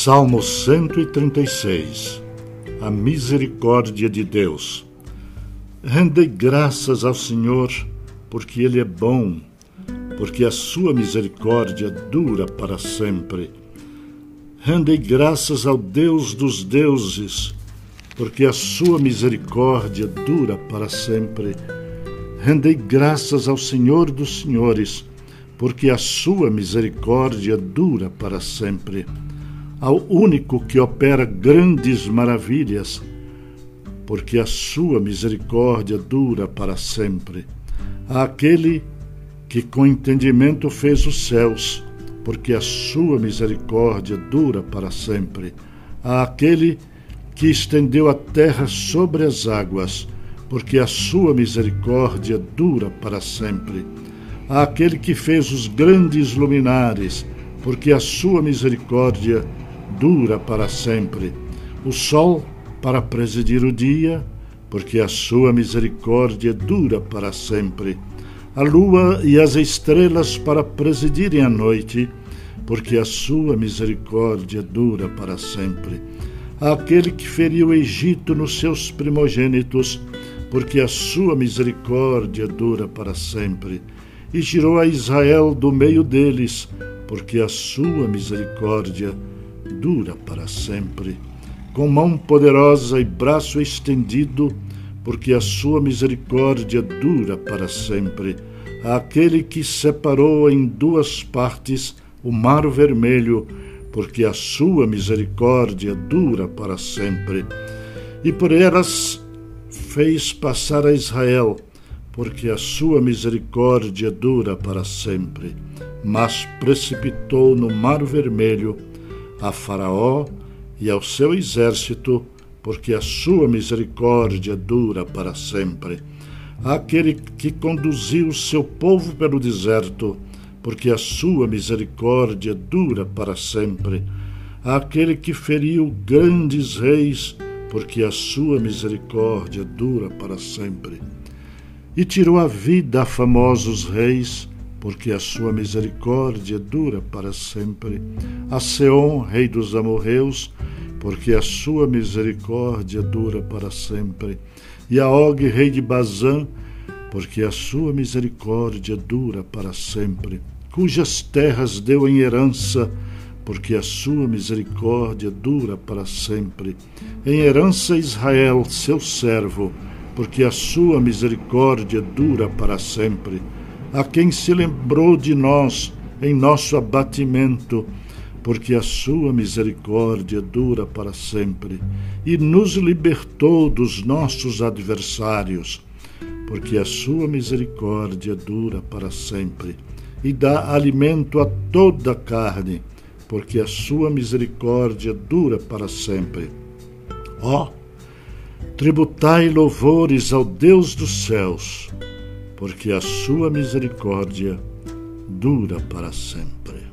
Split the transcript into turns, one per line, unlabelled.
Salmo 136 A misericórdia de Deus. Rendei graças ao Senhor, porque Ele é bom, porque a sua misericórdia dura para sempre. Rendei graças ao Deus dos deuses, porque a sua misericórdia dura para sempre. Rendei graças ao Senhor dos senhores, porque a sua misericórdia dura para sempre ao único que opera grandes maravilhas, porque a sua misericórdia dura para sempre. Àquele que com entendimento fez os céus, porque a sua misericórdia dura para sempre. Àquele que estendeu a terra sobre as águas, porque a sua misericórdia dura para sempre. Àquele que fez os grandes luminares, porque a sua misericórdia dura para sempre. O sol para presidir o dia, porque a sua misericórdia dura para sempre. A lua e as estrelas para presidirem a noite, porque a sua misericórdia dura para sempre. Aquele que feriu o Egito nos seus primogênitos, porque a sua misericórdia dura para sempre. E tirou a Israel do meio deles, porque a sua misericórdia dura dura para sempre, com mão poderosa e braço estendido, porque a sua misericórdia dura para sempre. Aquele que separou em duas partes o mar vermelho, porque a sua misericórdia dura para sempre. E por elas fez passar a Israel, porque a sua misericórdia dura para sempre. Mas precipitou no mar vermelho a Faraó e ao seu exército, porque a sua misericórdia dura para sempre. Aquele que conduziu o seu povo pelo deserto, porque a sua misericórdia dura para sempre. Aquele que feriu grandes reis, porque a sua misericórdia dura para sempre. E tirou a vida a famosos reis, porque a sua misericórdia dura para sempre. A Seom, rei dos amorreus, porque a sua misericórdia dura para sempre. E a Og, rei de Bazã, porque a sua misericórdia dura para sempre. Cujas terras deu em herança, porque a sua misericórdia dura para sempre. Em herança Israel, seu servo, porque a sua misericórdia dura para sempre a quem se lembrou de nós em nosso abatimento, porque a sua misericórdia dura para sempre, e nos libertou dos nossos adversários, porque a sua misericórdia dura para sempre, e dá alimento a toda a carne, porque a sua misericórdia dura para sempre. Ó, oh, tributai louvores ao Deus dos céus porque a sua misericórdia dura para sempre.